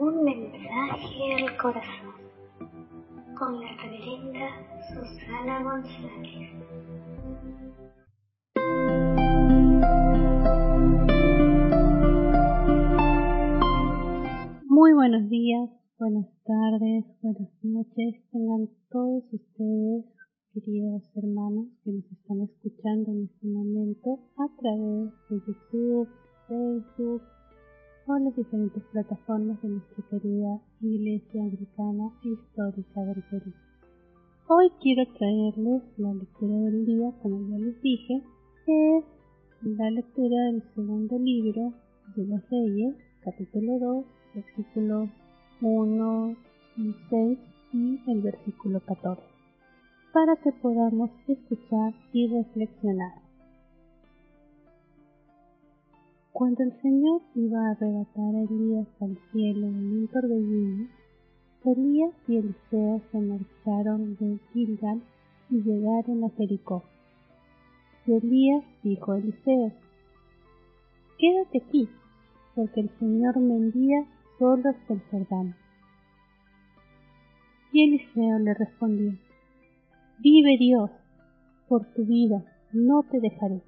Un mensaje al corazón con la reverenda Susana González. Muy buenos días, buenas tardes, buenas noches. Tengan todos ustedes, queridos hermanos, que nos están escuchando en este momento a través de YouTube, Facebook, las diferentes plataformas de nuestra querida Iglesia Anglicana e Histórica del Perú. Hoy quiero traerles la lectura del día, como ya les dije, que es la lectura del segundo libro de los Reyes, capítulo 2, versículos 1 y 6 y el versículo 14, para que podamos escuchar y reflexionar. Cuando el Señor iba a arrebatar a Elías al cielo en un torbellino, Elías y Eliseo se marcharon de Gilgal y llegaron a Jericó. Y Elías dijo a Eliseo, Quédate aquí, porque el Señor me envía solo hasta el Jordán. Y Eliseo le respondió, Vive Dios, por tu vida no te dejaré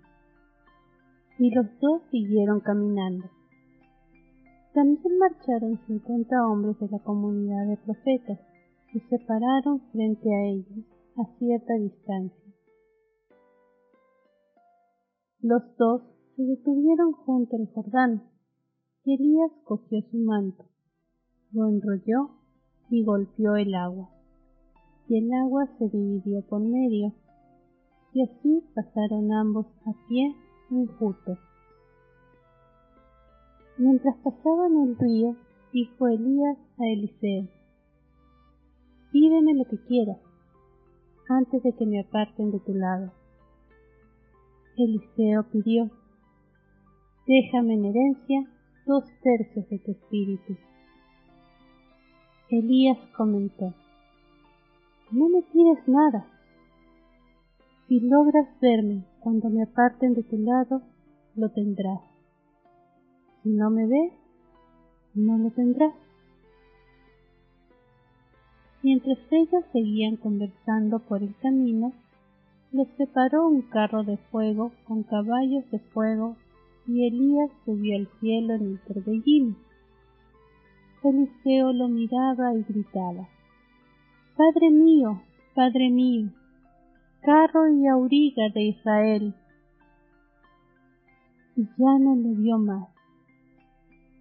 y los dos siguieron caminando. También marcharon cincuenta hombres de la comunidad de profetas y se pararon frente a ellos a cierta distancia. Los dos se detuvieron junto al Jordán. Elías cogió su manto, lo enrolló y golpeó el agua. Y el agua se dividió por medio, y así pasaron ambos a pie injusto. Mientras pasaban el río, dijo Elías a Eliseo, pídeme lo que quieras, antes de que me aparten de tu lado. Eliseo pidió, déjame en herencia dos tercios de tu espíritu. Elías comentó, no me pides nada. Si logras verme cuando me aparten de tu lado, lo tendrás. Si no me ves, no lo tendrás. Mientras ellos seguían conversando por el camino, los separó un carro de fuego con caballos de fuego y Elías subió al cielo en el torbellino. Eliseo lo miraba y gritaba, Padre mío, Padre mío, carro y auriga de Israel. Y ya no le vio más.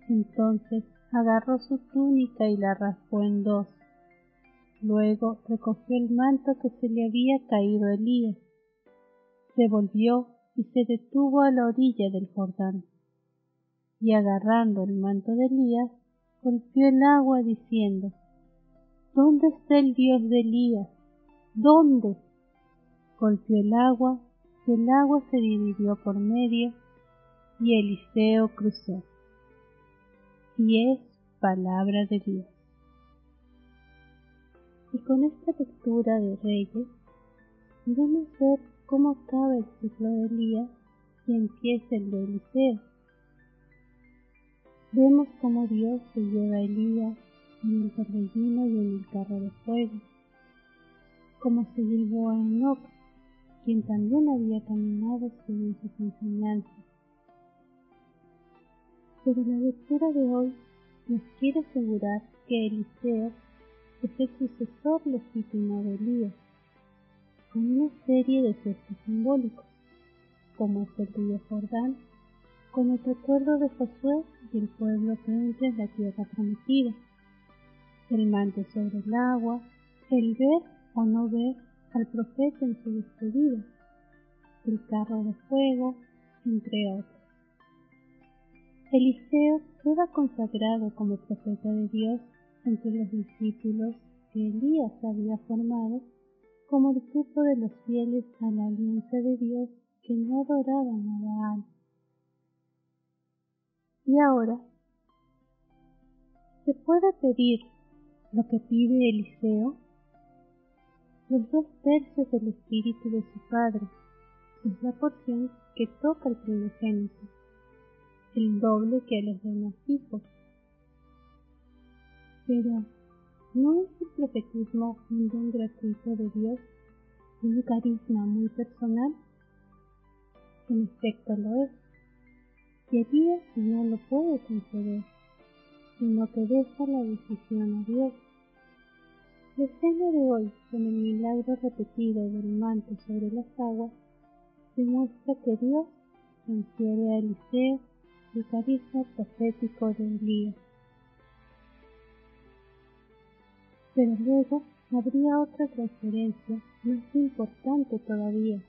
Entonces agarró su túnica y la raspó en dos. Luego recogió el manto que se le había caído a Elías. Se volvió y se detuvo a la orilla del Jordán. Y agarrando el manto de Elías, golpeó el agua diciendo, ¿Dónde está el Dios de Elías? ¿Dónde? Golpeó el agua, y el agua se dividió por medio, y Eliseo cruzó. Y es palabra de Dios. Y con esta lectura de Reyes, a ver cómo acaba el ciclo de Elías y empieza el de Eliseo. Vemos cómo Dios se lleva a Elías en el torbellino y en el carro de fuego, cómo se llevó a Enoch quien también había caminado según sus enseñanzas. Pero la lectura de hoy nos quiere asegurar que Eliseo es el sucesor legítimo de Elías, con una serie de gestos simbólicos, como es el río Jordán, con el recuerdo de Josué y el pueblo que entra en la tierra prometida, el manto sobre el agua, el ver o no ver al profeta en su despedida, el carro de fuego, entre otros. Eliseo queda consagrado como profeta de Dios entre los discípulos que Elías había formado como el grupo de los fieles a la alianza de Dios que no adoraban a Baal. Y ahora, ¿se puede pedir lo que pide Eliseo? Los dos tercios del espíritu de su padre, es la porción que toca al primogénito, el doble que a los demás hijos. Pero, ¿no es el profetismo un don gratuito de Dios un carisma muy personal? En efecto lo es. Y Elías no lo puede conceder, sino que deja la decisión a Dios. La escena de hoy, con el milagro repetido del manto sobre las aguas, demuestra que Dios transfiere a Eliseo el carisma profético de Elías. Pero luego habría otra transferencia más importante todavía.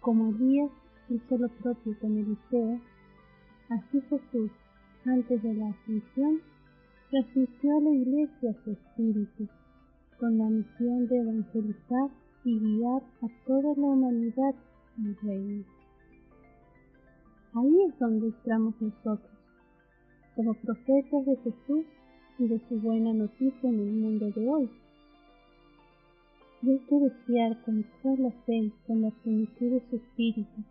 Como Elías hizo lo propio con Eliseo, así Jesús, antes de la ascensión, transmitió a la iglesia su espíritu, con la misión de evangelizar y guiar a toda la humanidad al reino. Ahí es donde entramos nosotros, como profetas de Jesús y de su buena noticia en el mundo de hoy. Y hay que desear con toda la fe, con la plenitud de su espíritu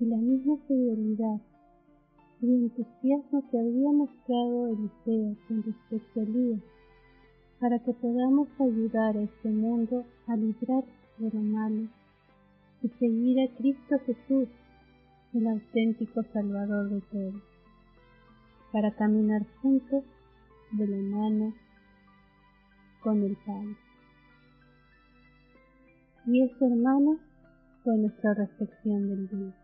y la misma fidelidad y entusiasmo que había mostrado Eliseo con respecto a Elías, para que podamos ayudar a este mundo a librar de lo malo y seguir a Cristo Jesús, el auténtico Salvador de todos, para caminar juntos de la mano con el Padre. Y eso, hermanos, fue nuestra reflexión del día.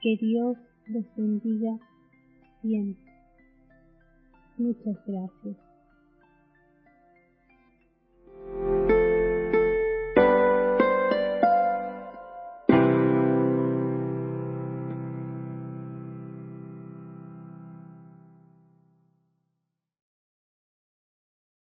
Que Dios los bendiga siempre. Muchas gracias.